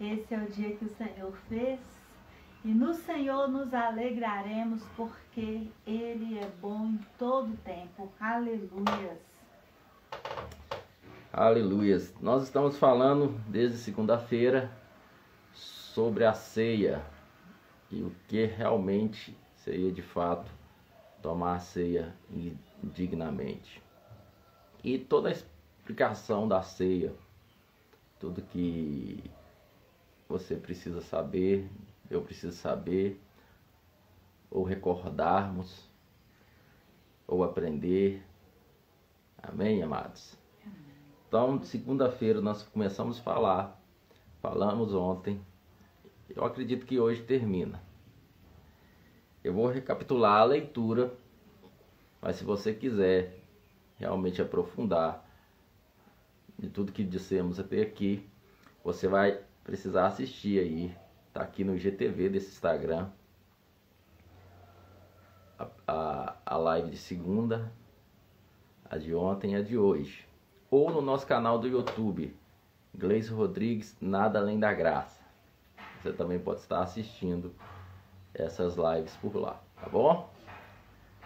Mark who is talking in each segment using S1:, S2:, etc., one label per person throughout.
S1: Esse é o dia que o Senhor fez e no Senhor nos alegraremos porque Ele é bom em todo tempo. Aleluias.
S2: Aleluias. Nós estamos falando desde segunda-feira sobre a ceia e o que realmente seria de fato tomar a ceia indignamente. E toda a explicação da ceia, tudo que você precisa saber, eu preciso saber, ou recordarmos, ou aprender. Amém, amados? Então, segunda-feira nós começamos a falar, falamos ontem, eu acredito que hoje termina. Eu vou recapitular a leitura, mas se você quiser realmente aprofundar de tudo que dissemos até aqui, você vai precisar assistir aí, tá aqui no GTV desse Instagram, a, a, a live de segunda, a de ontem e a de hoje. Ou no nosso canal do YouTube, Gleice Rodrigues, Nada Além da Graça. Você também pode estar assistindo essas lives por lá, tá bom?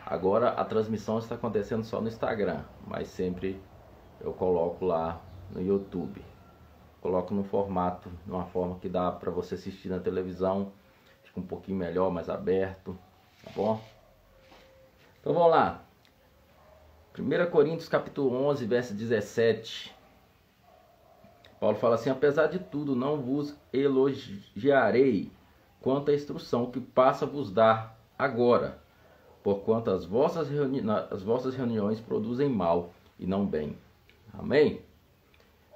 S2: Agora a transmissão está acontecendo só no Instagram, mas sempre eu coloco lá no YouTube coloco no formato, numa forma que dá para você assistir na televisão, fica um pouquinho melhor, mais aberto, tá bom? Então vamos lá. 1 Coríntios capítulo 11, verso 17. Paulo fala assim: Apesar de tudo, não vos elogiarei quanto à instrução que passa a vos dar agora, porquanto as vossas, reuni as vossas reuniões produzem mal e não bem. Amém?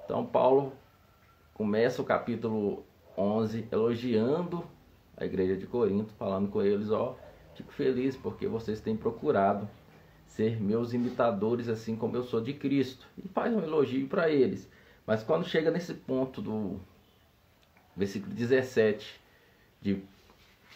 S2: Então, Paulo começa o capítulo 11 elogiando a igreja de Corinto, falando com eles, ó, fico feliz porque vocês têm procurado ser meus imitadores assim como eu sou de Cristo. E faz um elogio para eles. Mas quando chega nesse ponto do versículo 17 de,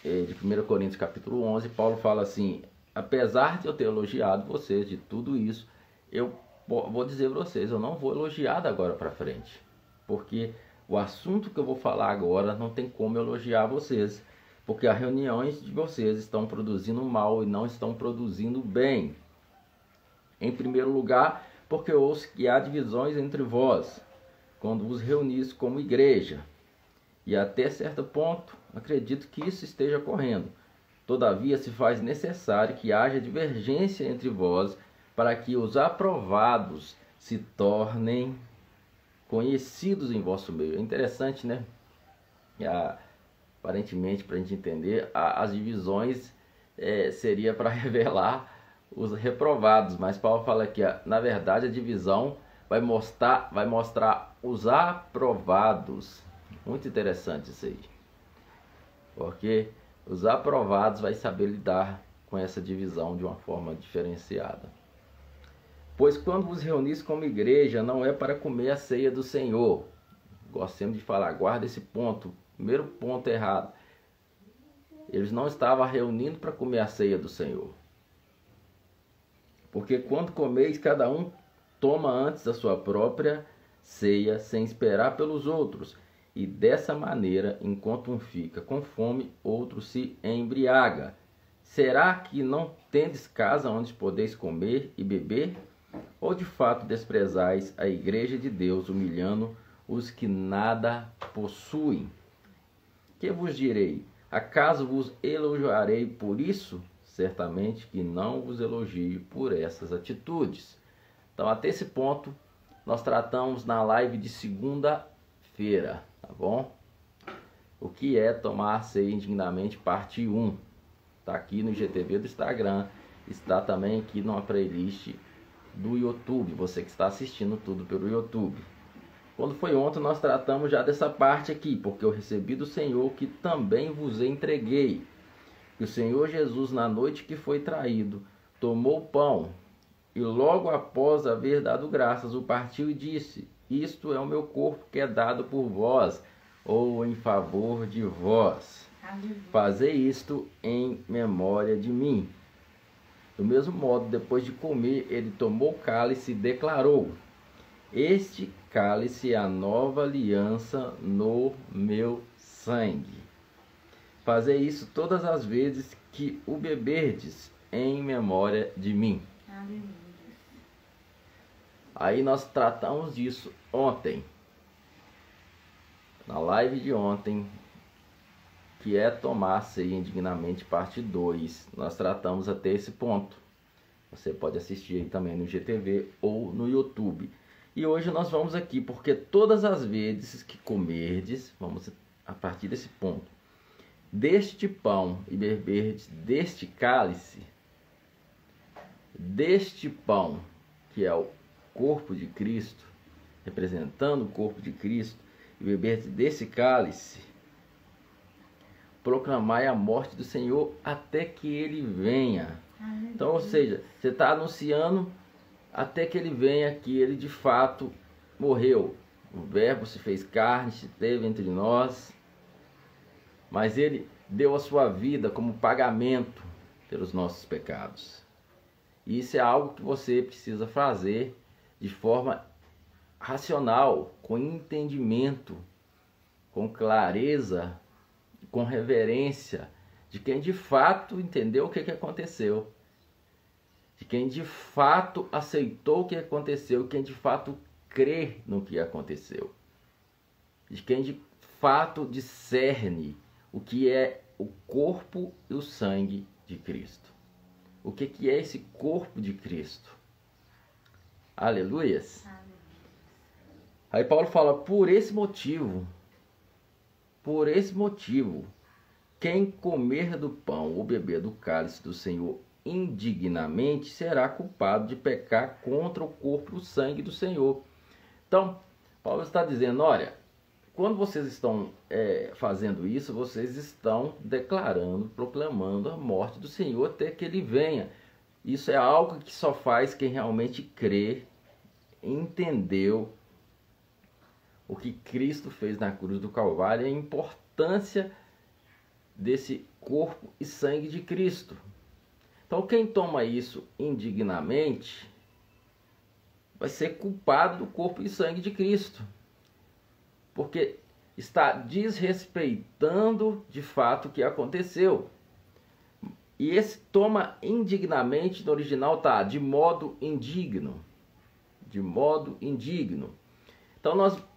S2: eh, de 1 Coríntios capítulo 11, Paulo fala assim, apesar de eu ter elogiado vocês de tudo isso, eu vou dizer para vocês, eu não vou elogiar da agora para frente. Porque o assunto que eu vou falar agora não tem como elogiar vocês, porque as reuniões de vocês estão produzindo mal e não estão produzindo bem. Em primeiro lugar, porque ouço que há divisões entre vós, quando vos reunis como igreja. E até certo ponto, acredito que isso esteja ocorrendo. Todavia, se faz necessário que haja divergência entre vós, para que os aprovados se tornem conhecidos em vosso meio. É interessante, né? A, aparentemente, para a gente entender, a, as divisões é, seria para revelar os reprovados, mas Paulo fala que, na verdade, a divisão vai mostrar, vai mostrar os aprovados. Muito interessante isso aí. Porque os aprovados vai saber lidar com essa divisão de uma forma diferenciada. Pois quando vos reunis como igreja, não é para comer a ceia do Senhor. Gostemos de falar, guarda esse ponto. Primeiro ponto errado. Eles não estavam reunindo para comer a ceia do Senhor. Porque quando comeis, cada um toma antes a sua própria ceia, sem esperar pelos outros. E dessa maneira, enquanto um fica com fome, outro se embriaga. Será que não tendes casa onde podeis comer e beber? Ou de fato desprezais a igreja de Deus, humilhando os que nada possuem? Que vos direi? Acaso vos elogiarei por isso? Certamente que não vos elogio por essas atitudes. Então, até esse ponto, nós tratamos na live de segunda-feira, tá bom? O que é tomar ceia indignamente, parte 1. Está aqui no GTV do Instagram, está também aqui numa playlist do YouTube, você que está assistindo tudo pelo YouTube. Quando foi ontem, nós tratamos já dessa parte aqui, porque eu recebi do Senhor que também vos entreguei. Que o Senhor Jesus, na noite que foi traído, tomou o pão e logo após haver dado graças, o partiu e disse: Isto é o meu corpo que é dado por vós, ou em favor de vós. Fazei isto em memória de mim. Do mesmo modo, depois de comer, ele tomou o cálice e declarou: Este cálice é a nova aliança no meu sangue. Fazer isso todas as vezes que o beberdes em memória de mim.
S1: Aleluia.
S2: Aí nós tratamos disso ontem. Na live de ontem, que é tomar ceia indignamente, parte 2. Nós tratamos até esse ponto. Você pode assistir também no GTV ou no YouTube. E hoje nós vamos aqui, porque todas as vezes que comerdes, vamos a partir desse ponto, deste pão e beberdes deste cálice, deste pão, que é o corpo de Cristo, representando o corpo de Cristo, e beberdes desse cálice, proclamai a morte do Senhor até que ele venha.
S1: Aleluia.
S2: Então, ou seja, você está anunciando até que ele venha que ele de fato morreu. O Verbo se fez carne, se teve entre nós, mas ele deu a sua vida como pagamento pelos nossos pecados. E isso é algo que você precisa fazer de forma racional, com entendimento, com clareza, com reverência de quem de fato entendeu o que, que aconteceu, de quem de fato aceitou o que aconteceu, quem de fato crê no que aconteceu, de quem de fato discerne o que é o corpo e o sangue de Cristo. O que, que é esse corpo de Cristo? Aleluias.
S1: Aleluia.
S2: Aí Paulo fala: por esse motivo, por esse motivo, quem comer do pão ou beber do cálice do Senhor indignamente será culpado de pecar contra o corpo e o sangue do Senhor. Então, Paulo está dizendo: olha, quando vocês estão é, fazendo isso, vocês estão declarando, proclamando a morte do Senhor até que ele venha. Isso é algo que só faz quem realmente crê, entendeu o que Cristo fez na cruz do Calvário e a importância desse corpo e sangue de Cristo. Então, quem toma isso indignamente vai ser culpado do corpo e sangue de Cristo, porque está desrespeitando de fato o que aconteceu. E esse toma indignamente no original tá de modo indigno, de modo indigno. Então nós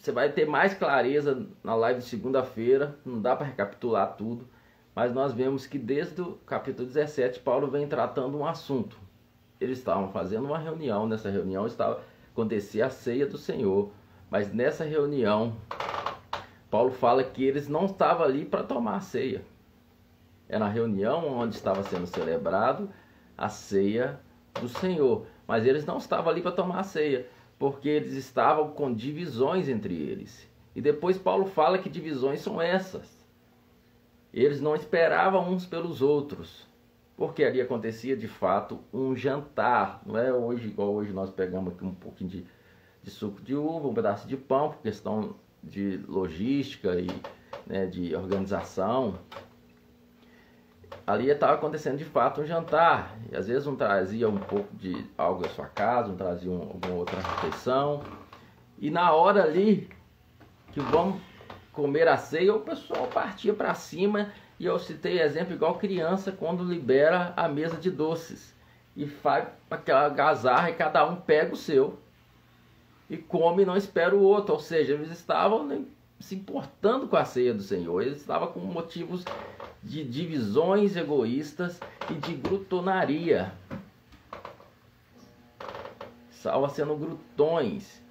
S2: você vai ter mais clareza na live de segunda-feira, não dá para recapitular tudo, mas nós vemos que desde o capítulo 17 Paulo vem tratando um assunto. Eles estavam fazendo uma reunião, nessa reunião estava acontecia a ceia do Senhor, mas nessa reunião Paulo fala que eles não estavam ali para tomar a ceia. Era a reunião onde estava sendo celebrado a ceia do Senhor, mas eles não estavam ali para tomar a ceia porque eles estavam com divisões entre eles. E depois Paulo fala que divisões são essas. Eles não esperavam uns pelos outros, porque ali acontecia de fato um jantar. Não é hoje igual hoje nós pegamos aqui um pouquinho de, de suco de uva, um pedaço de pão, por questão de logística e né, de organização ali estava acontecendo de fato um jantar. E às vezes um trazia um pouco de algo da sua casa, um trazia um, alguma outra refeição. E na hora ali que vamos comer a ceia, o pessoal partia para cima. E eu citei exemplo igual criança quando libera a mesa de doces. E faz aquela gazarra e cada um pega o seu. E come e não espera o outro. Ou seja, eles estavam se importando com a ceia do Senhor. Eles estavam com motivos de divisões egoístas e de glutonaria. Salva sendo glutões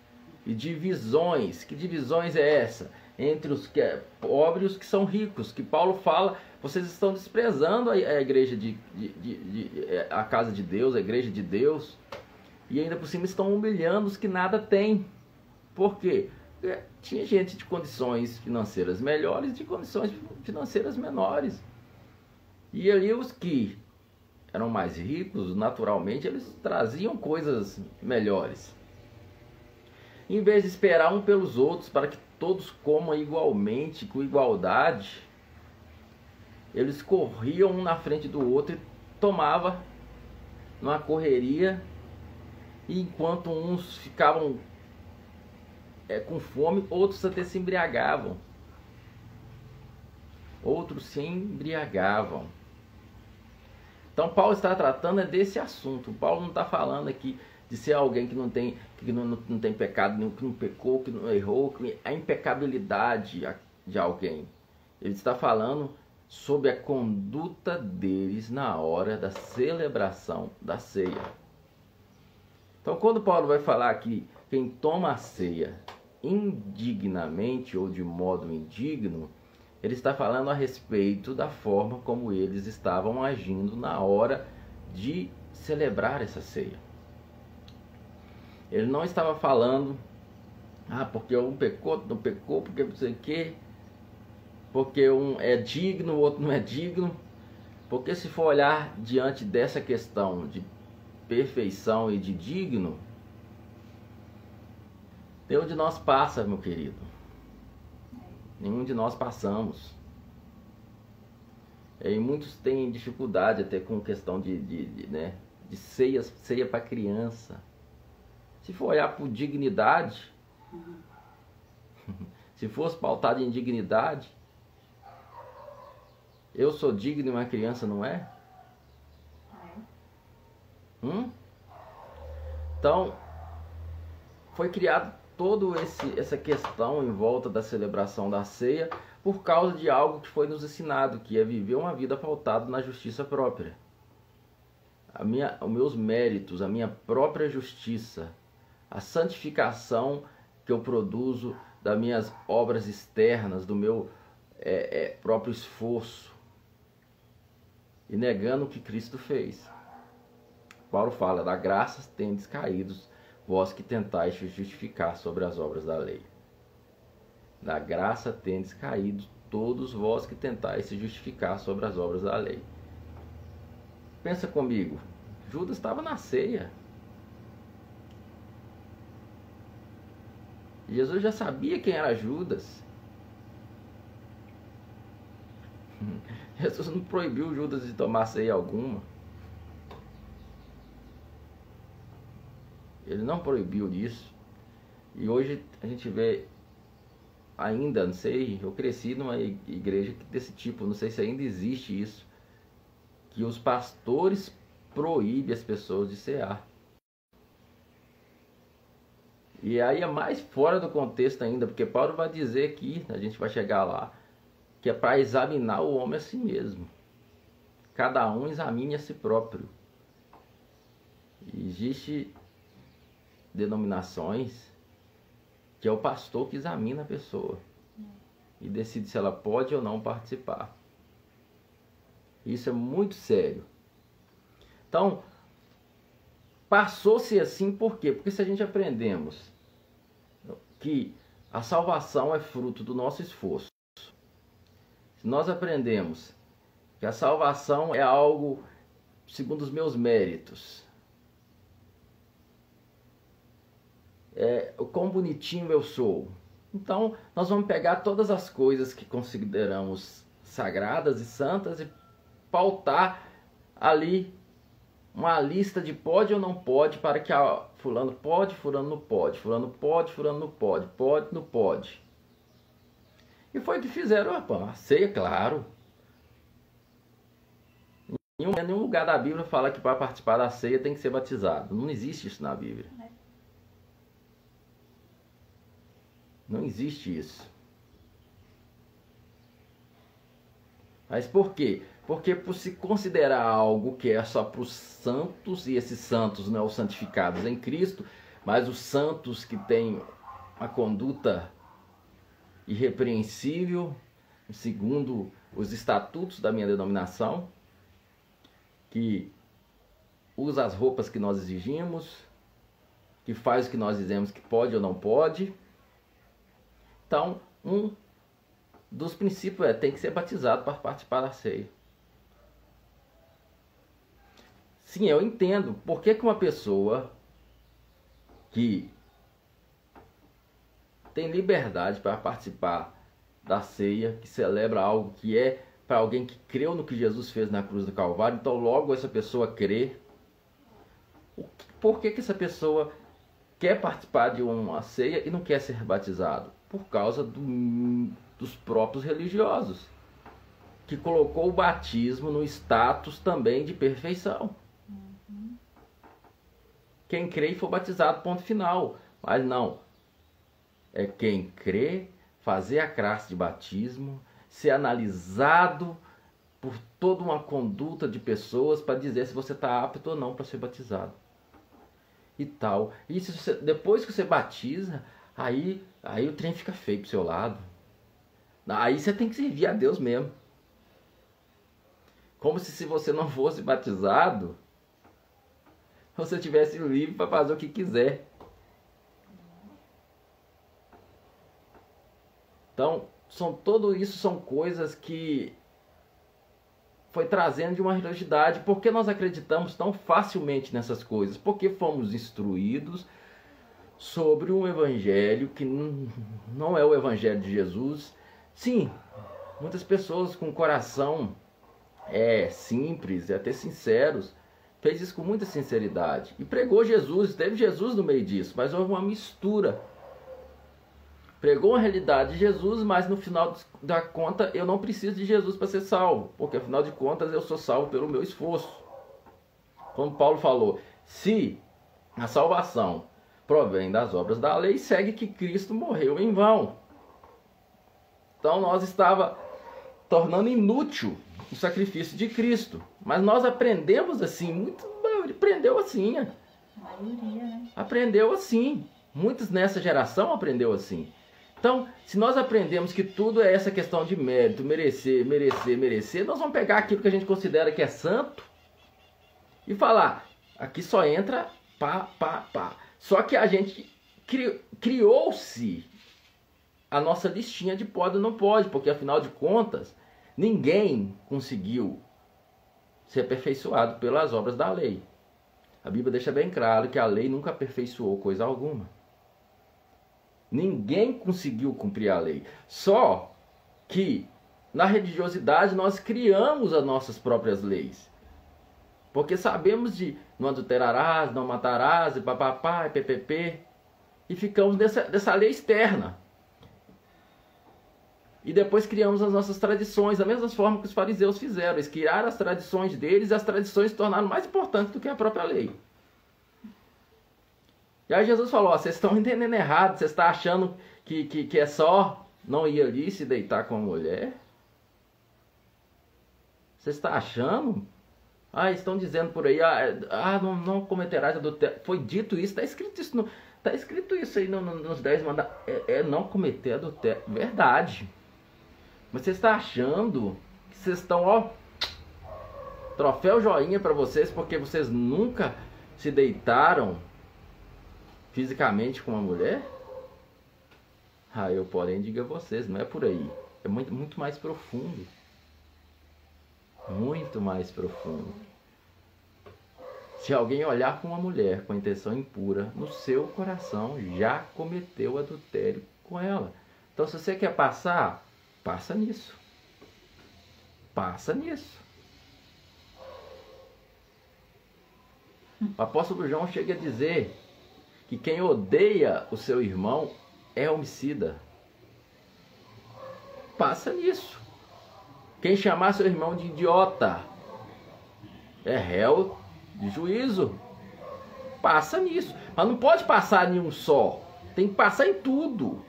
S2: e divisões. Que divisões é essa? Entre os que é pobres e os que são ricos. Que Paulo fala, vocês estão desprezando a, a igreja de, de, de, de, a casa de Deus, a igreja de Deus. E ainda por cima estão humilhando os que nada têm. Por quê? É, tinha gente de condições financeiras melhores e de condições financeiras menores. E ali os que eram mais ricos, naturalmente, eles traziam coisas melhores. Em vez de esperar um pelos outros para que todos comam igualmente, com igualdade, eles corriam um na frente do outro e tomava numa correria, e enquanto uns ficavam é, com fome, outros até se embriagavam. Outros se embriagavam. Então Paulo está tratando é desse assunto. Paulo não está falando aqui de ser alguém que não tem, que não, não, tem pecado nenhum, que não pecou, que não errou, que a impecabilidade de alguém. Ele está falando sobre a conduta deles na hora da celebração da ceia. Então, quando Paulo vai falar que quem toma a ceia indignamente ou de modo indigno, ele está falando a respeito da forma como eles estavam agindo na hora de celebrar essa ceia. Ele não estava falando, ah, porque um pecou, não pecou, porque não sei o quê, porque um é digno, o outro não é digno. Porque se for olhar diante dessa questão de perfeição e de digno, nenhum de nós passa, meu querido. Nenhum de nós passamos. E muitos têm dificuldade até com questão de, de, de né, de ceia, ceia para criança. Se for olhar por dignidade, se fosse pautado em dignidade, eu sou digno e uma criança não é? é? Hum? Então, foi criado toda essa questão em volta da celebração da ceia por causa de algo que foi nos ensinado, que é viver uma vida pautada na justiça própria. A minha, os meus méritos, a minha própria justiça, a santificação que eu produzo das minhas obras externas, do meu é, é, próprio esforço, e negando o que Cristo fez. Paulo fala: da graça tendes caídos, vós que tentais justificar sobre as obras da lei. Da graça tendes caído todos vós que tentais se justificar sobre as obras da lei. Pensa comigo, Judas estava na ceia. Jesus já sabia quem era Judas. Jesus não proibiu Judas de tomar ceia alguma. Ele não proibiu isso. E hoje a gente vê ainda, não sei, eu cresci numa igreja desse tipo, não sei se ainda existe isso, que os pastores proíbem as pessoas de cear. E aí é mais fora do contexto ainda, porque Paulo vai dizer que, a gente vai chegar lá, que é para examinar o homem a si mesmo. Cada um examine a si próprio. E existe denominações que é o pastor que examina a pessoa e decide se ela pode ou não participar. Isso é muito sério. Então, passou-se assim por quê? Porque se a gente aprendemos que a salvação é fruto do nosso esforço, se nós aprendemos que a salvação é algo segundo os meus méritos, é, o quão bonitinho eu sou. Então, nós vamos pegar todas as coisas que consideramos sagradas e santas e pautar ali uma lista de pode ou não pode para que a fulano pode, fulano não pode, fulano pode, fulano não pode, pode, não pode. E foi o que fizeram a ceia, claro. Em nenhum lugar da Bíblia fala que para participar da ceia tem que ser batizado. Não existe isso na Bíblia. Não existe isso. Mas por quê? Porque por se considerar algo que é só para os santos, e esses santos não os santificados em Cristo, mas os santos que têm a conduta irrepreensível, segundo os estatutos da minha denominação, que usa as roupas que nós exigimos, que faz o que nós dizemos que pode ou não pode. Então, um dos princípios é tem que ser batizado para participar da ceia. Sim, eu entendo. Por que, que uma pessoa que tem liberdade para participar da ceia, que celebra algo que é para alguém que creu no que Jesus fez na cruz do Calvário, então logo essa pessoa crê. Por que, que essa pessoa quer participar de uma ceia e não quer ser batizado? Por causa do, dos próprios religiosos, que colocou o batismo no status também de perfeição. Quem crê e for batizado, ponto final. Mas não. É quem crê, fazer a classe de batismo, ser analisado por toda uma conduta de pessoas para dizer se você está apto ou não para ser batizado. E tal. E se você, depois que você batiza, aí, aí o trem fica feio pro seu lado. Aí você tem que servir a Deus mesmo. Como se se você não fosse batizado, você tivesse livre para fazer o que quiser. Então, são tudo isso são coisas que foi trazendo de uma religiosidade. Por que nós acreditamos tão facilmente nessas coisas? Porque fomos instruídos sobre um evangelho que não é o evangelho de Jesus. Sim, muitas pessoas com coração é simples e até sinceros fez isso com muita sinceridade e pregou Jesus, teve Jesus no meio disso, mas houve uma mistura pregou a realidade de Jesus, mas no final da conta eu não preciso de Jesus para ser salvo, porque afinal de contas eu sou salvo pelo meu esforço. Como Paulo falou, se a salvação provém das obras da lei, segue que Cristo morreu em vão. Então nós estava tornando inútil o sacrifício de Cristo, mas nós aprendemos assim, muito aprendeu assim. A maioria, né? Aprendeu assim. Muitos nessa geração aprendeu assim. Então, se nós aprendemos que tudo é essa questão de mérito, merecer, merecer, merecer, nós vamos pegar aquilo que a gente considera que é santo e falar, aqui só entra pá, pá, pá. Só que a gente criou-se a nossa listinha de pode ou não pode, porque afinal de contas, ninguém conseguiu ser aperfeiçoado pelas obras da lei. A Bíblia deixa bem claro que a lei nunca aperfeiçoou coisa alguma. Ninguém conseguiu cumprir a lei. Só que na religiosidade nós criamos as nossas próprias leis. Porque sabemos de não adulterarás, não matarás, e papapá, e ppp. E ficamos dessa, dessa lei externa. E depois criamos as nossas tradições, da mesma forma que os fariseus fizeram. Eles criaram as tradições deles e as tradições se tornaram mais importantes do que a própria lei. E aí Jesus falou: vocês estão entendendo errado, vocês estão achando que, que, que é só não ir ali se deitar com a mulher? Você está achando? Ah, estão dizendo por aí, ah, é, ah não, não cometerás adultério. Foi dito isso, está escrito isso, no, tá escrito isso aí no, no, nos 10 mandamentos. É, é, não cometer adultério. Verdade. Mas você está achando que vocês estão, ó, troféu joinha para vocês porque vocês nunca se deitaram fisicamente com uma mulher? Ah, eu porém digo a vocês, não é por aí. É muito, muito mais profundo. Muito mais profundo. Se alguém olhar para uma mulher com intenção impura, no seu coração já cometeu adultério com ela. Então, se você quer passar, passa nisso. Passa nisso. O apóstolo João chega a dizer que quem odeia o seu irmão é homicida. Passa nisso. Quem chamar seu irmão de idiota é réu de juízo. Passa nisso. Mas não pode passar em um só. Tem que passar em tudo.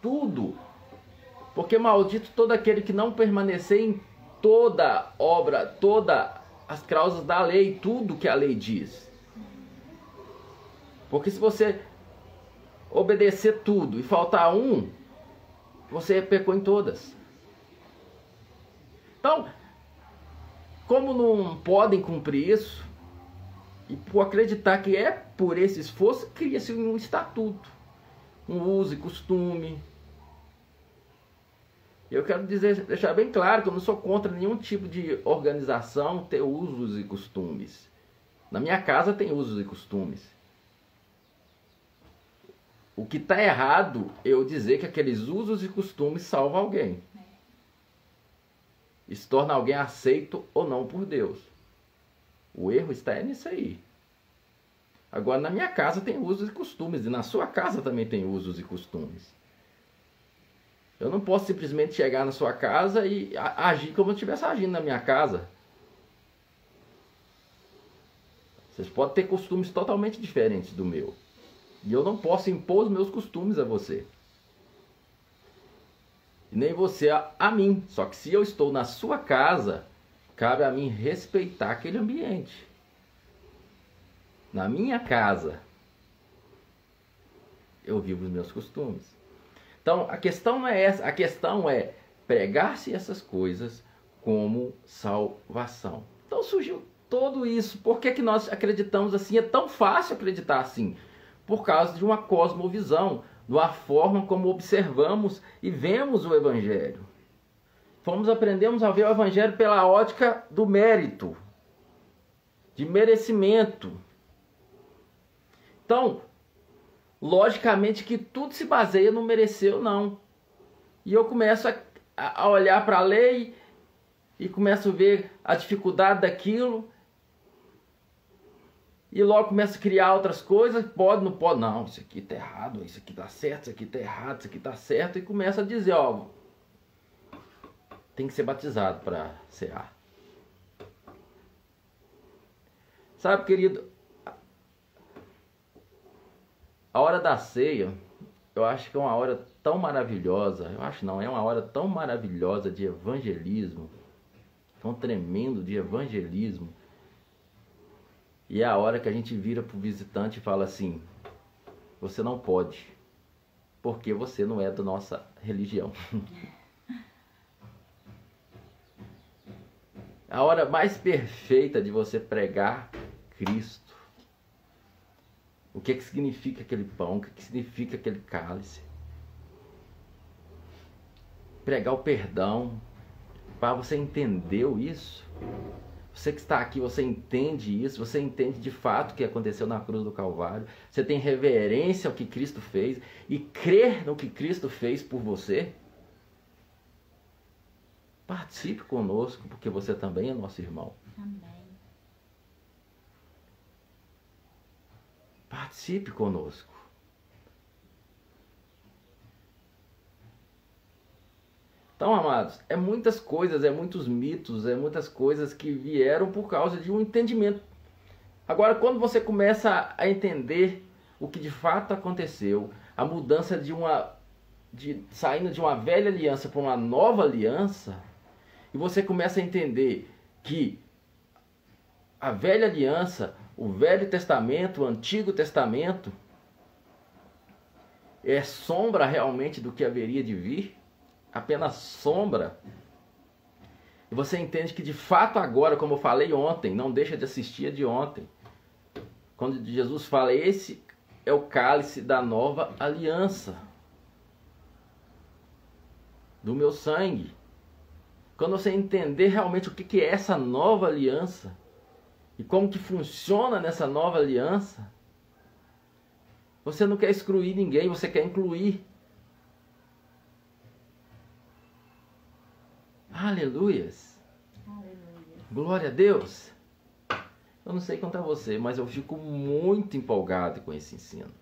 S2: Tudo. Porque maldito todo aquele que não permanecer em toda obra, todas as causas da lei, tudo que a lei diz. Porque se você obedecer tudo e faltar um, você pecou em todas. Então, como não podem cumprir isso, e por acreditar que é por esse esforço, cria-se um estatuto, um uso e costume. Eu quero dizer, deixar bem claro que eu não sou contra nenhum tipo de organização ter usos e costumes. Na minha casa tem usos e costumes. O que está errado é eu dizer que aqueles usos e costumes salvam alguém. E se torna alguém aceito ou não por Deus. O erro está nisso aí. Agora, na minha casa tem usos e costumes, e na sua casa também tem usos e costumes. Eu não posso simplesmente chegar na sua casa e agir como eu estivesse agindo na minha casa. Vocês podem ter costumes totalmente diferentes do meu. E eu não posso impor os meus costumes a você. E nem você a, a mim. Só que se eu estou na sua casa, cabe a mim respeitar aquele ambiente. Na minha casa, eu vivo os meus costumes. Então, a questão não é essa, a questão é pregar-se essas coisas como salvação. Então surgiu tudo isso. Por que, que nós acreditamos assim? É tão fácil acreditar assim. Por causa de uma cosmovisão, da forma como observamos e vemos o Evangelho. Fomos aprendemos a ver o Evangelho pela ótica do mérito, de merecimento. Então, logicamente que tudo se baseia no merecer ou não. E eu começo a, a olhar para a lei e começo a ver a dificuldade daquilo. E logo começo a criar outras coisas, pode, não pode, não, isso aqui tá errado, isso aqui tá certo, isso aqui tá errado, isso aqui tá certo, e começa a dizer, ó, tem que ser batizado para cear. Sabe, querido, A hora da ceia, eu acho que é uma hora tão maravilhosa, eu acho não, é uma hora tão maravilhosa de evangelismo, tão tremendo de evangelismo. E é a hora que a gente vira para o visitante e fala assim: você não pode, porque você não é da nossa religião. a hora mais perfeita de você pregar Cristo o que, é que significa aquele pão, o que, é que significa aquele cálice. Pregar o perdão, para você entendeu isso? Você que está aqui, você entende isso? Você entende de fato o que aconteceu na cruz do Calvário? Você tem reverência ao que Cristo fez e crer no que Cristo fez por você? Participe conosco, porque você também é nosso irmão.
S1: Amém.
S2: Participe conosco. Então, amados, é muitas coisas, é muitos mitos, é muitas coisas que vieram por causa de um entendimento. Agora, quando você começa a entender o que de fato aconteceu, a mudança de uma de saindo de uma velha aliança para uma nova aliança, e você começa a entender que a velha aliança o Velho Testamento, o Antigo Testamento, é sombra realmente do que haveria de vir? Apenas sombra. E você entende que de fato agora, como eu falei ontem, não deixa de assistir a de ontem. Quando Jesus fala, esse é o cálice da nova aliança. Do meu sangue. Quando você entender realmente o que é essa nova aliança, e como que funciona nessa nova aliança, você não quer excluir ninguém, você quer incluir. Aleluias.
S1: Aleluia.
S2: Glória a Deus. Eu não sei quanto a você, mas eu fico muito empolgado com esse ensino.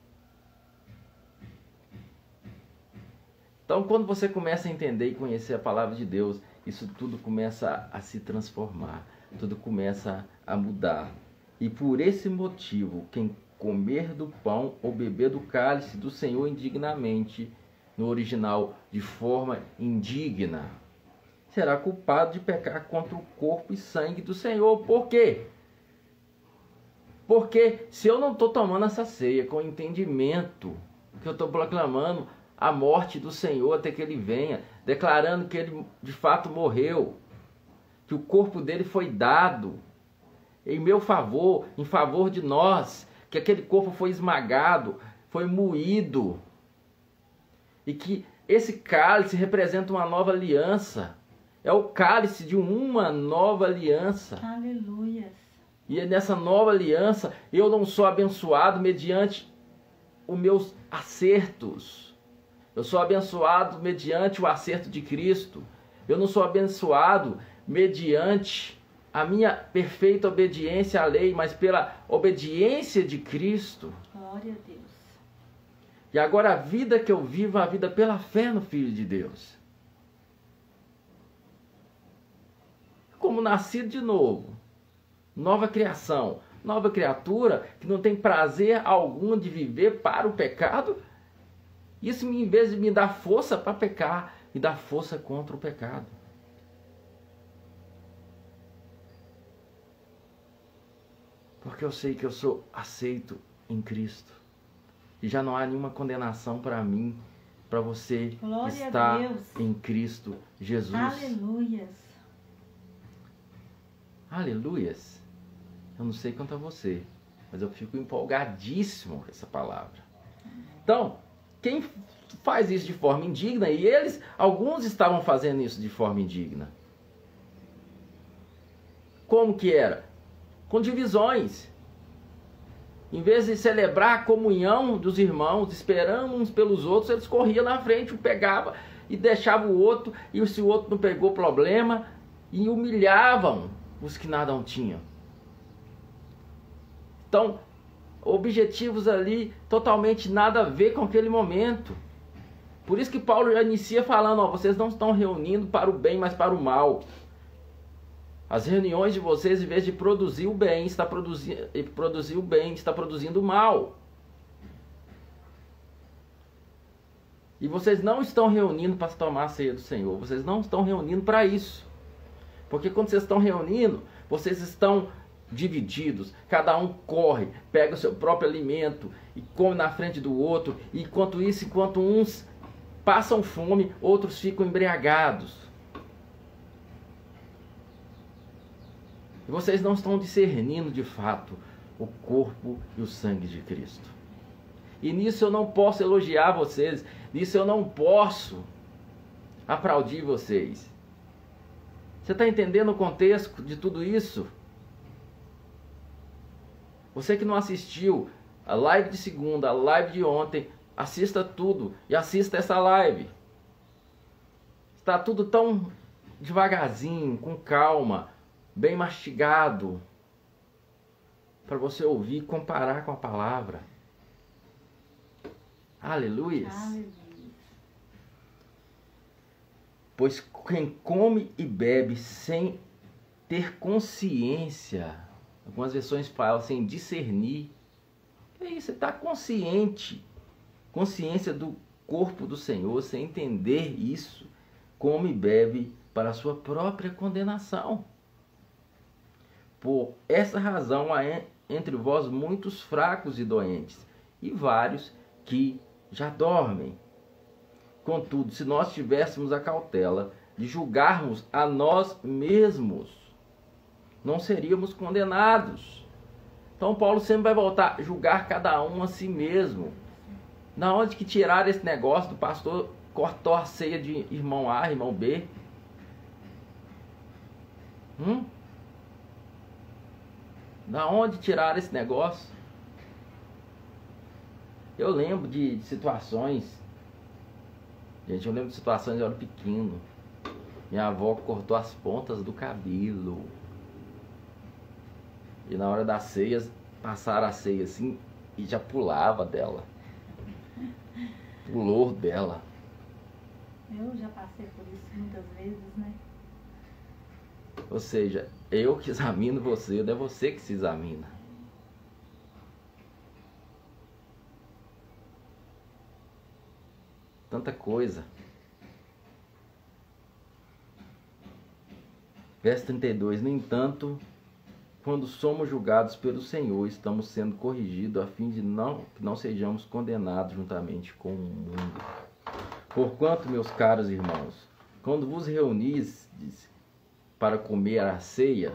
S2: Então, quando você começa a entender e conhecer a palavra de Deus, isso tudo começa a se transformar tudo começa a mudar. E por esse motivo, quem comer do pão ou beber do cálice do Senhor indignamente, no original, de forma indigna, será culpado de pecar contra o corpo e sangue do Senhor. Por quê? Porque se eu não estou tomando essa ceia com entendimento, que eu estou proclamando a morte do Senhor até que ele venha, declarando que ele de fato morreu, que o corpo dele foi dado em meu favor, em favor de nós, que aquele corpo foi esmagado, foi moído, e que esse cálice representa uma nova aliança. É o cálice de uma nova aliança.
S1: Aleluia.
S2: E é nessa nova aliança eu não sou abençoado mediante os meus acertos. Eu sou abençoado mediante o acerto de Cristo. Eu não sou abençoado mediante a minha perfeita obediência à lei, mas pela obediência de Cristo.
S1: Glória a Deus.
S2: E agora a vida que eu vivo, a vida pela fé no Filho de Deus. Como nascido de novo, nova criação, nova criatura que não tem prazer algum de viver para o pecado. Isso, em vez de me dar força para pecar, me dá força contra o pecado. Porque eu sei que eu sou aceito em Cristo. E já não há nenhuma condenação para mim, para você
S1: Glória
S2: estar em Cristo Jesus.
S1: Aleluias.
S2: Aleluias. Eu não sei quanto a você, mas eu fico empolgadíssimo com essa palavra. Então, quem faz isso de forma indigna, e eles, alguns estavam fazendo isso de forma indigna. Como que era? Com divisões. Em vez de celebrar a comunhão dos irmãos, esperando uns pelos outros, eles corriam na frente, um pegava e deixava o outro, e se o outro não pegou problema, e humilhavam os que nada tinham. Então, objetivos ali totalmente nada a ver com aquele momento. Por isso que Paulo já inicia falando, ó, vocês não estão reunindo para o bem, mas para o mal. As reuniões de vocês, em vez de produzir o bem, está produzindo, produzir o bem, está produzindo o mal. E vocês não estão reunindo para tomar a ceia do Senhor. Vocês não estão reunindo para isso. Porque quando vocês estão reunindo, vocês estão divididos, cada um corre, pega o seu próprio alimento e come na frente do outro, e enquanto isso, enquanto uns passam fome, outros ficam embriagados. E vocês não estão discernindo de fato o corpo e o sangue de Cristo. E nisso eu não posso elogiar vocês, nisso eu não posso aplaudir vocês. Você está entendendo o contexto de tudo isso? Você que não assistiu a live de segunda, a live de ontem, assista tudo e assista essa live. Está tudo tão devagarzinho, com calma, bem mastigado, para você ouvir e comparar com a palavra. Aleluia. Pois quem come e bebe sem ter consciência Algumas versões falam sem discernir. É isso, você está consciente. Consciência do corpo do Senhor, sem entender isso, come e bebe para a sua própria condenação. Por essa razão há entre vós muitos fracos e doentes, e vários que já dormem. Contudo, se nós tivéssemos a cautela de julgarmos a nós mesmos, não seríamos condenados. Então Paulo sempre vai voltar a julgar cada um a si mesmo. Na onde que tiraram esse negócio do pastor cortou a ceia de irmão A, irmão B? Hum? Da onde tiraram esse negócio? Eu lembro de, de situações. Gente, eu lembro de situações eu era pequeno. Minha avó cortou as pontas do cabelo. E na hora das ceias, passaram a ceia assim e já pulava dela. Pulou dela.
S1: Eu já passei por isso muitas vezes, né?
S2: Ou seja, eu que examino você, não é você que se examina. Tanta coisa. Verso 32: No entanto, quando somos julgados pelo Senhor, estamos sendo corrigidos a fim de não, que não sejamos condenados juntamente com o mundo. Porquanto, meus caros irmãos, quando vos reunis para comer a ceia,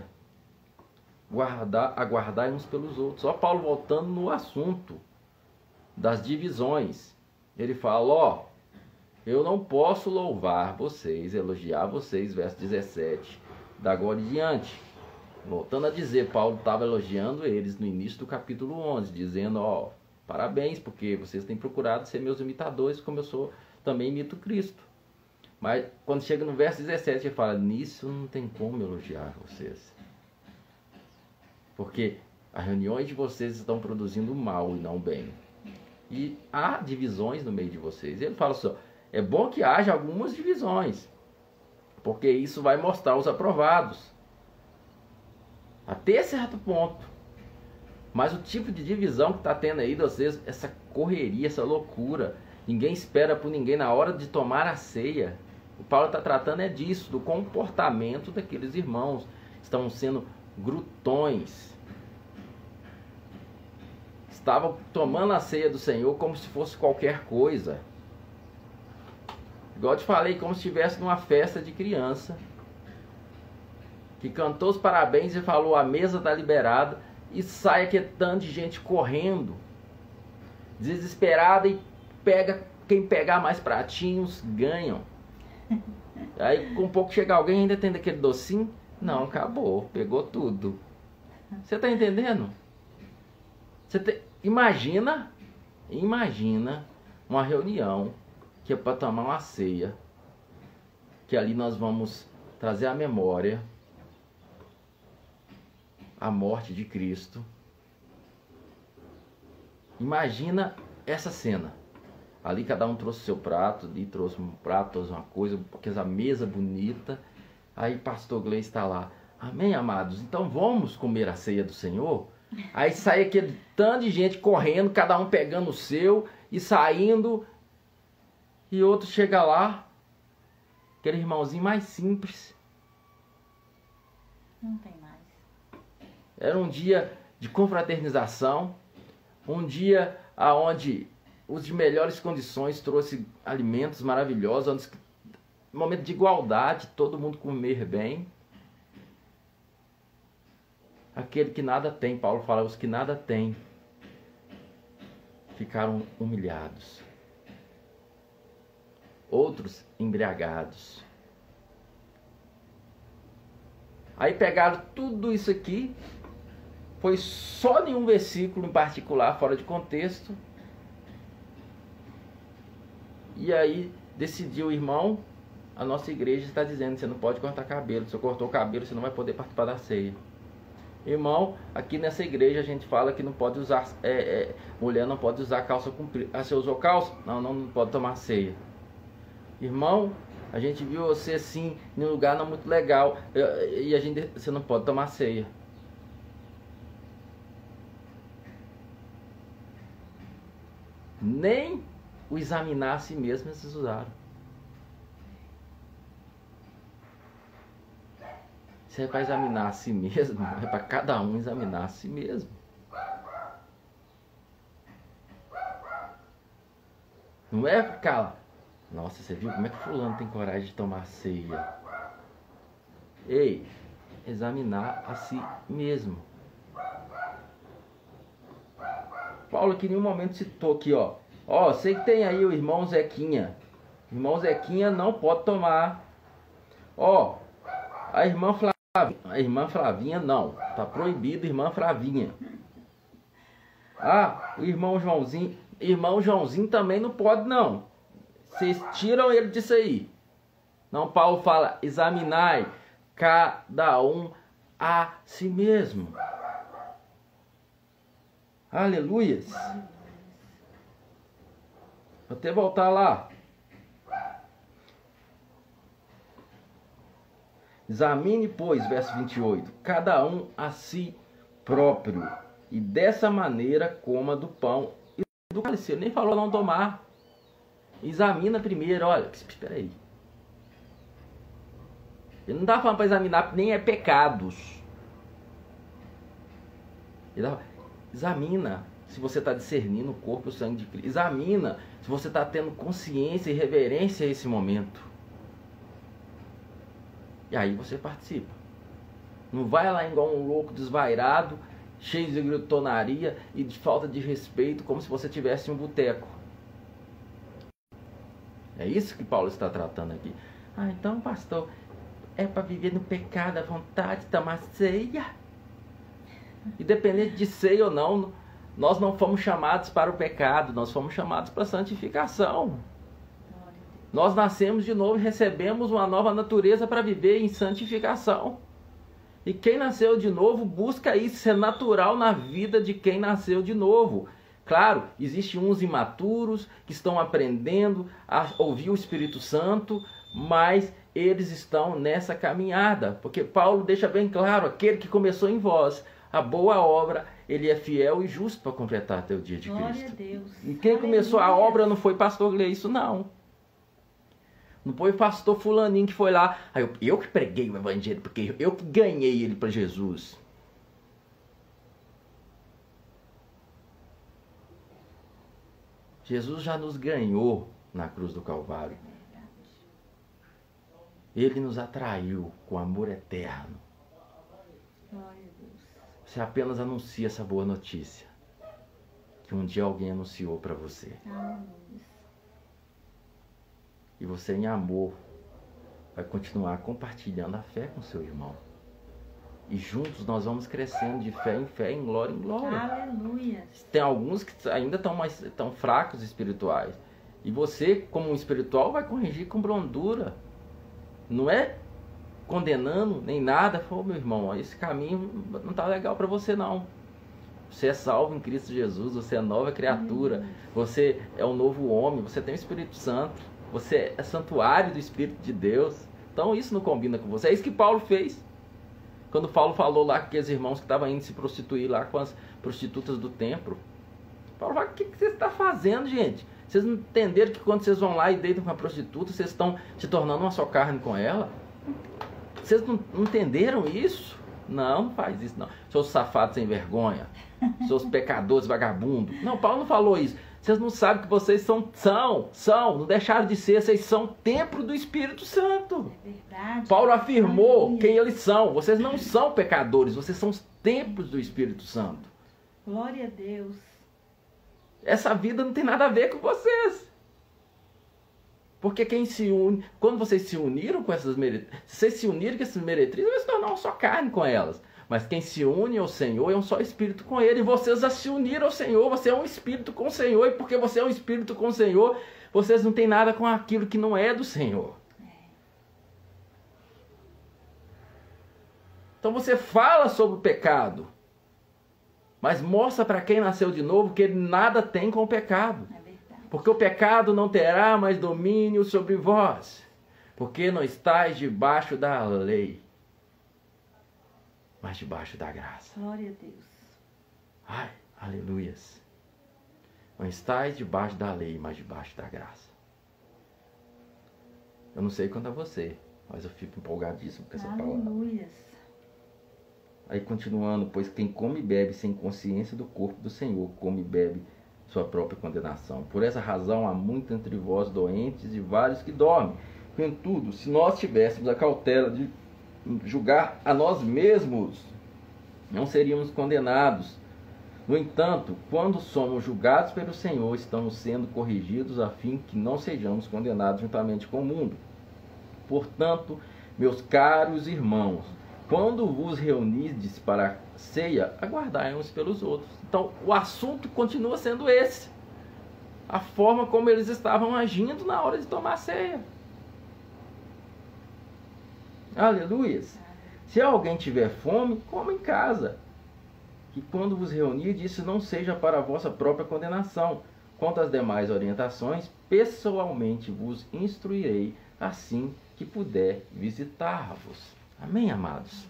S2: guardar, aguardai uns pelos outros. Só Paulo voltando no assunto das divisões. Ele fala, ó, eu não posso louvar vocês, elogiar vocês, verso 17, da agora em diante Voltando a dizer, Paulo estava elogiando eles no início do capítulo 11, dizendo: Ó, parabéns, porque vocês têm procurado ser meus imitadores, como eu sou também imito Cristo. Mas quando chega no verso 17, ele fala: Nisso não tem como elogiar vocês. Porque as reuniões de vocês estão produzindo mal e não bem. E há divisões no meio de vocês. Ele fala assim: é bom que haja algumas divisões, porque isso vai mostrar os aprovados. Até certo ponto. Mas o tipo de divisão que está tendo aí vocês, essa correria, essa loucura, ninguém espera por ninguém na hora de tomar a ceia. O Paulo está tratando é disso, do comportamento daqueles irmãos. Estão sendo grutões. Estavam tomando a ceia do Senhor como se fosse qualquer coisa. Igual eu te falei, como se estivesse numa festa de criança. Que cantou os parabéns e falou: a mesa está liberada. E sai aquele tanto de gente correndo, desesperada, e pega quem pegar mais pratinhos ganham. Aí com um pouco chega alguém ainda tem daquele docinho. Não, acabou, pegou tudo. Você está entendendo? Você te... Imagina, imagina uma reunião que é para tomar uma ceia, que ali nós vamos trazer a memória a morte de Cristo. Imagina essa cena. Ali cada um trouxe seu prato, ali trouxe um prato, trouxe uma coisa, aquela mesa bonita. Aí pastor Gleice está lá. Amém, amados? Então vamos comer a ceia do Senhor? Aí sai aquele tanto de gente correndo, cada um pegando o seu e saindo. E outro chega lá, aquele irmãozinho mais simples.
S1: Não tem mais.
S2: Era um dia de confraternização, um dia aonde os de melhores condições trouxe alimentos maravilhosos, um momento de igualdade, todo mundo comer bem. Aquele que nada tem, Paulo fala, os que nada têm ficaram humilhados. Outros embriagados. Aí pegaram tudo isso aqui, foi só em um versículo em particular, fora de contexto. E aí decidiu irmão, a nossa igreja está dizendo, você não pode cortar cabelo, se você cortou o cabelo, você não vai poder participar da ceia. Irmão, aqui nessa igreja a gente fala que não pode usar, é, é, mulher não pode usar calça comprida. Ah, você usou calça? Não, não, não pode tomar ceia. Irmão, a gente viu você assim, em um lugar não muito legal, e a gente, você não pode tomar ceia. Nem o examinar a si mesmo eles usaram. Se é para examinar a si mesmo, é para cada um examinar a si mesmo. Não é ficar. Nossa, você viu como é que fulano tem coragem de tomar ceia? Ei, examinar a si mesmo. Paulo aqui em nenhum momento citou aqui, ó. Ó, sei que tem aí o irmão Zequinha. Irmão Zequinha não pode tomar. Ó, a irmã Flavinha, a irmã Flavinha não. Tá proibido irmã Flavinha. Ah, o irmão Joãozinho, irmão Joãozinho também não pode não. Vocês tiram ele disso aí. Não, Paulo fala, examinai cada um a si mesmo. Aleluias. Vou até voltar lá. Examine, pois, verso 28, cada um a si próprio, e dessa maneira coma do pão e do cálice. Ele nem falou não tomar. Examina primeiro, olha, espera aí. Ele não está falando para examinar, nem é pecados. Ele dá, Examina se você está discernindo o corpo e o sangue de Cristo. Examina se você está tendo consciência e reverência a esse momento. E aí você participa. Não vai lá igual um louco desvairado, cheio de gritonaria e de falta de respeito, como se você tivesse um boteco. É isso que Paulo está tratando aqui. Ah, então, pastor, é para viver no pecado à vontade, tomar ceia? Independente de ser ou não, nós não fomos chamados para o pecado, nós fomos chamados para a santificação. Nós nascemos de novo e recebemos uma nova natureza para viver em santificação. E quem nasceu de novo busca isso, isso é natural na vida de quem nasceu de novo. Claro, existem uns imaturos que estão aprendendo a ouvir o Espírito Santo, mas eles estão nessa caminhada, porque Paulo deixa bem claro: aquele que começou em vós a boa obra, ele é fiel e justo para completar até o dia de
S1: Glória
S2: Cristo.
S1: a Deus.
S2: E quem
S1: Aleluia.
S2: começou a obra não foi pastor Gleice, não. Não foi pastor fulaninho que foi lá. "Ah, eu, eu que preguei o evangelho, porque eu que ganhei ele para Jesus. Jesus já nos ganhou na cruz do Calvário. Ele nos atraiu com amor eterno. Você apenas anuncia essa boa notícia que um dia alguém anunciou para você. E você, em amor, vai continuar compartilhando a fé com seu irmão. E juntos nós vamos crescendo de fé em fé, em glória em glória.
S1: Aleluia.
S2: Tem alguns que ainda estão mais tão fracos espirituais. E você, como um espiritual, vai corrigir com brandura. Não é condenando nem nada. Falou, meu irmão, esse caminho não tá legal para você não. Você é salvo em Cristo Jesus, você é nova criatura, você é um novo homem, você tem o Espírito Santo, você é santuário do Espírito de Deus. Então isso não combina com você. É isso que Paulo fez. Quando Paulo falou lá com aqueles irmãos que estavam indo se prostituir lá com as prostitutas do templo. Paulo falou, o que, que você está fazendo, gente? Vocês não entenderam que quando vocês vão lá e deitam com a prostituta, vocês estão se tornando uma só carne com ela? Vocês não, não entenderam isso? Não, não faz isso não. Seus safados sem vergonha. Seus pecadores vagabundos. Não, Paulo não falou isso. Vocês não sabem que vocês são, são, são, não deixaram de ser, vocês são templo do Espírito Santo.
S1: É verdade.
S2: Paulo afirmou
S1: Aleluia.
S2: quem eles são. Vocês não são pecadores, vocês são os templos do Espírito Santo.
S1: Glória a Deus.
S2: Essa vida não tem nada a ver com vocês. Porque quem se une, quando vocês se uniram com essas meretrizes, se vocês se uniram com essas meretrizes, vai se tornar só carne com elas. Mas quem se une ao Senhor é um só espírito com Ele. E vocês já se uniram ao Senhor, você é um espírito com o Senhor. E porque você é um espírito com o Senhor, vocês não têm nada com aquilo que não é do Senhor. Então você fala sobre o pecado, mas mostra para quem nasceu de novo que ele nada tem com o pecado.
S1: É.
S2: Porque o pecado não terá mais domínio sobre vós, porque não estáis debaixo da lei, mas debaixo da graça.
S1: Glória a Deus.
S2: Ai, aleluias. Não estáis debaixo da lei, mas debaixo da graça. Eu não sei quanto a você, mas eu fico empolgadíssimo com essa palavra.
S1: Aleluias.
S2: Aí continuando, pois quem come e bebe sem consciência do corpo do Senhor, come e bebe sua própria condenação. Por essa razão há muito entre vós doentes e vários que dormem. Contudo, se nós tivéssemos a cautela de julgar a nós mesmos, não seríamos condenados. No entanto, quando somos julgados pelo Senhor, estamos sendo corrigidos a fim que não sejamos condenados juntamente com o mundo. Portanto, meus caros irmãos, quando vos reunides para a ceia, aguardai uns pelos outros. Então, o assunto continua sendo esse. A forma como eles estavam agindo na hora de tomar ceia. Aleluias. Se alguém tiver fome, coma em casa. Que quando vos reunir, isso não seja para a vossa própria condenação. Quanto às demais orientações, pessoalmente vos instruirei, assim que puder visitar-vos. Amém, amados?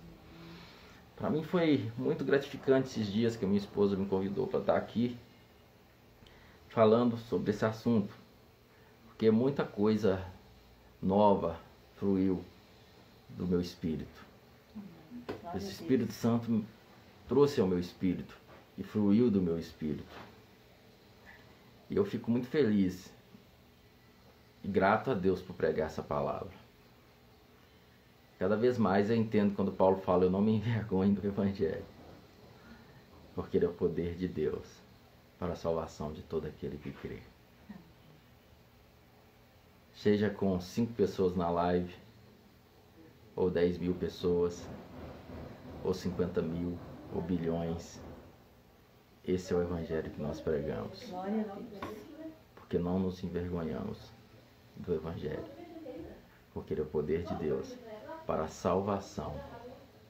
S2: Para mim foi muito gratificante esses dias que a minha esposa me convidou para estar aqui falando sobre esse assunto, porque muita coisa nova fluiu do meu espírito.
S1: Glória
S2: Esse. Espírito Santo trouxe ao meu espírito e fluiu do meu espírito. E eu fico muito feliz e grato a Deus por pregar essa palavra. Cada vez mais eu entendo quando Paulo fala: Eu não me envergonho do Evangelho, porque ele é o poder de Deus para a salvação de todo aquele que crê. Seja com cinco pessoas na live, ou 10 mil pessoas, ou 50 mil, ou bilhões. Esse é o Evangelho que nós pregamos,
S1: Glória a Deus.
S2: porque não nos envergonhamos do Evangelho, porque ele é o poder de Deus para a salvação de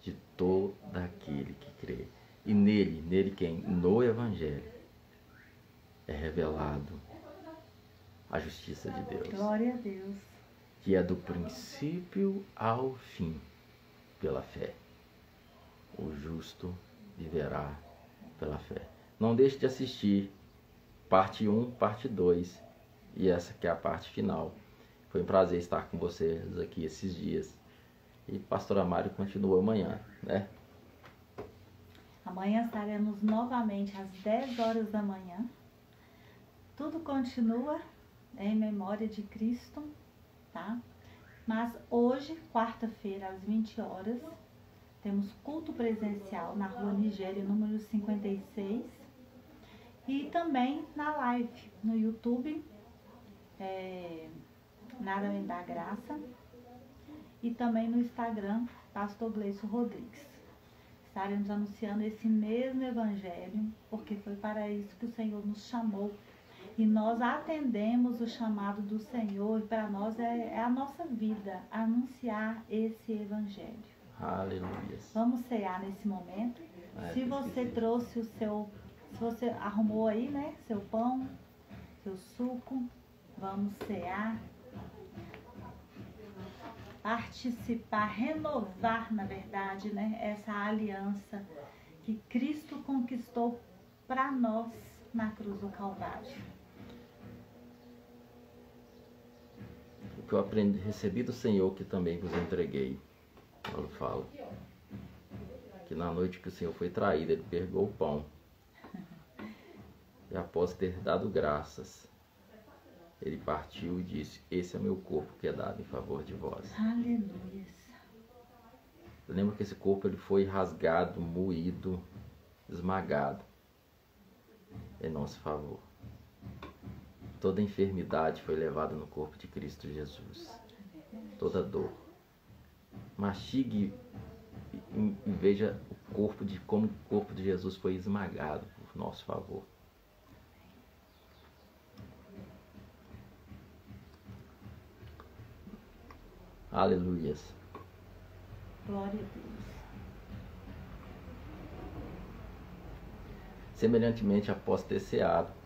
S2: de todo aquele que crê. E nele, nele quem? No Evangelho é revelado a justiça de Deus.
S1: Glória a Deus.
S2: Que é do princípio ao fim, pela fé. O justo viverá pela fé. Não deixe de assistir parte 1, parte 2 e essa que é a parte final. Foi um prazer estar com vocês aqui esses dias. E pastora Mário continua amanhã, né?
S1: Amanhã estaremos novamente às 10 horas da manhã. Tudo continua em memória de Cristo, tá? Mas hoje, quarta-feira, às 20 horas, temos culto presencial na Rua Nigéria, número 56. E também na live no YouTube, é, Nada Além da Graça. E também no Instagram, Pastor Gleison Rodrigues. Estaremos anunciando esse mesmo evangelho, porque foi para isso que o Senhor nos chamou. E nós atendemos o chamado do Senhor, e para nós é, é a nossa vida anunciar esse evangelho.
S2: Aleluia.
S1: Vamos cear nesse momento.
S2: É,
S1: se você trouxe o seu, se você arrumou aí, né, seu pão, seu suco, vamos cear. Participar, renovar, na verdade, né, essa aliança que Cristo conquistou para nós na cruz do Calvário.
S2: Que eu aprendi, recebi do Senhor que também vos entreguei. Paulo fala que na noite que o Senhor foi traído, ele pegou o pão. E após ter dado graças, ele partiu e disse: Esse é meu corpo que é dado em favor de vós.
S1: Aleluia.
S2: Lembra que esse corpo ele foi rasgado, moído, esmagado em nosso favor. Toda enfermidade foi levada no corpo de Cristo Jesus. Toda dor. Mastigue e, e veja o corpo de como o corpo de Jesus foi esmagado por nosso favor. Aleluias.
S1: Glória a Deus.
S2: Semelhantemente, após ter ceado,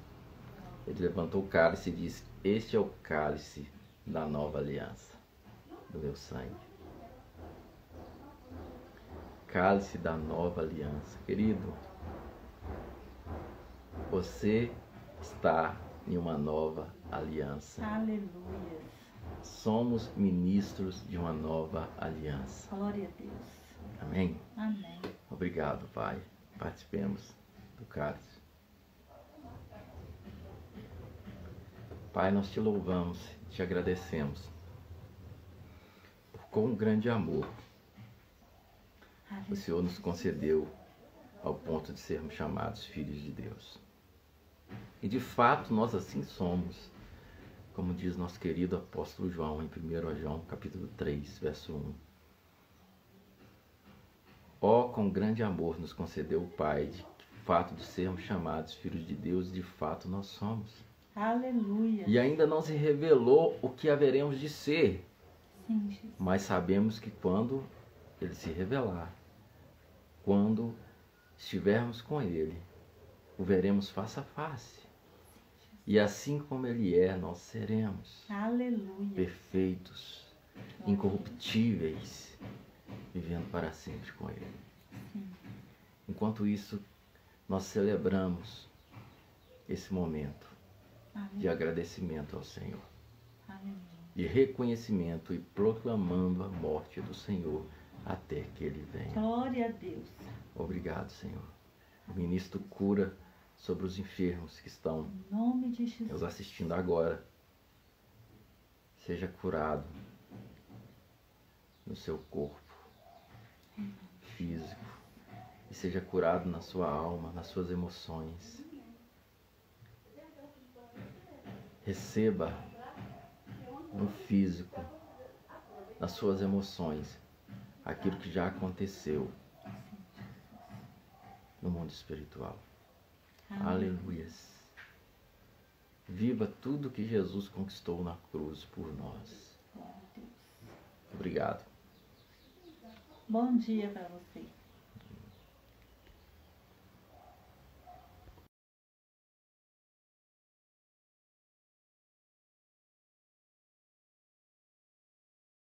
S2: ele levantou o cálice e disse: Este é o cálice da nova aliança, do meu sangue. Cálice da nova aliança. Querido, você está em uma nova aliança.
S1: Aleluia.
S2: Somos ministros de uma nova aliança.
S1: Glória a Deus.
S2: Amém?
S1: Amém.
S2: Obrigado, Pai. Participemos do cálice. Pai, nós te louvamos, te agradecemos por quão grande amor o Senhor nos concedeu ao ponto de sermos chamados filhos de Deus. E de fato nós assim somos, como diz nosso querido apóstolo João em 1 João capítulo 3, verso 1. Ó, oh, com grande amor nos concedeu o Pai, de fato de sermos chamados filhos de Deus, de fato nós somos.
S1: Aleluia.
S2: E ainda não se revelou o que haveremos de ser.
S1: Sim, Jesus.
S2: Mas sabemos que quando ele se revelar, quando estivermos com ele, o veremos face a face. E assim como ele é, nós seremos
S1: Aleluia.
S2: perfeitos, incorruptíveis, vivendo para sempre com ele.
S1: Sim.
S2: Enquanto isso, nós celebramos esse momento de
S1: Aleluia.
S2: agradecimento ao Senhor,
S1: Aleluia.
S2: de reconhecimento e proclamando a morte do Senhor até que ele venha.
S1: Glória a Deus.
S2: Obrigado, Senhor. O ministro cura sobre os enfermos que estão
S1: Em nome de Jesus.
S2: nos assistindo agora. Seja curado no seu corpo físico e seja curado na sua alma, nas suas emoções. Receba no físico, nas suas emoções, aquilo que já aconteceu no mundo espiritual. Aleluias. Viva tudo que Jesus conquistou na cruz por nós. Obrigado.
S1: Bom dia para você.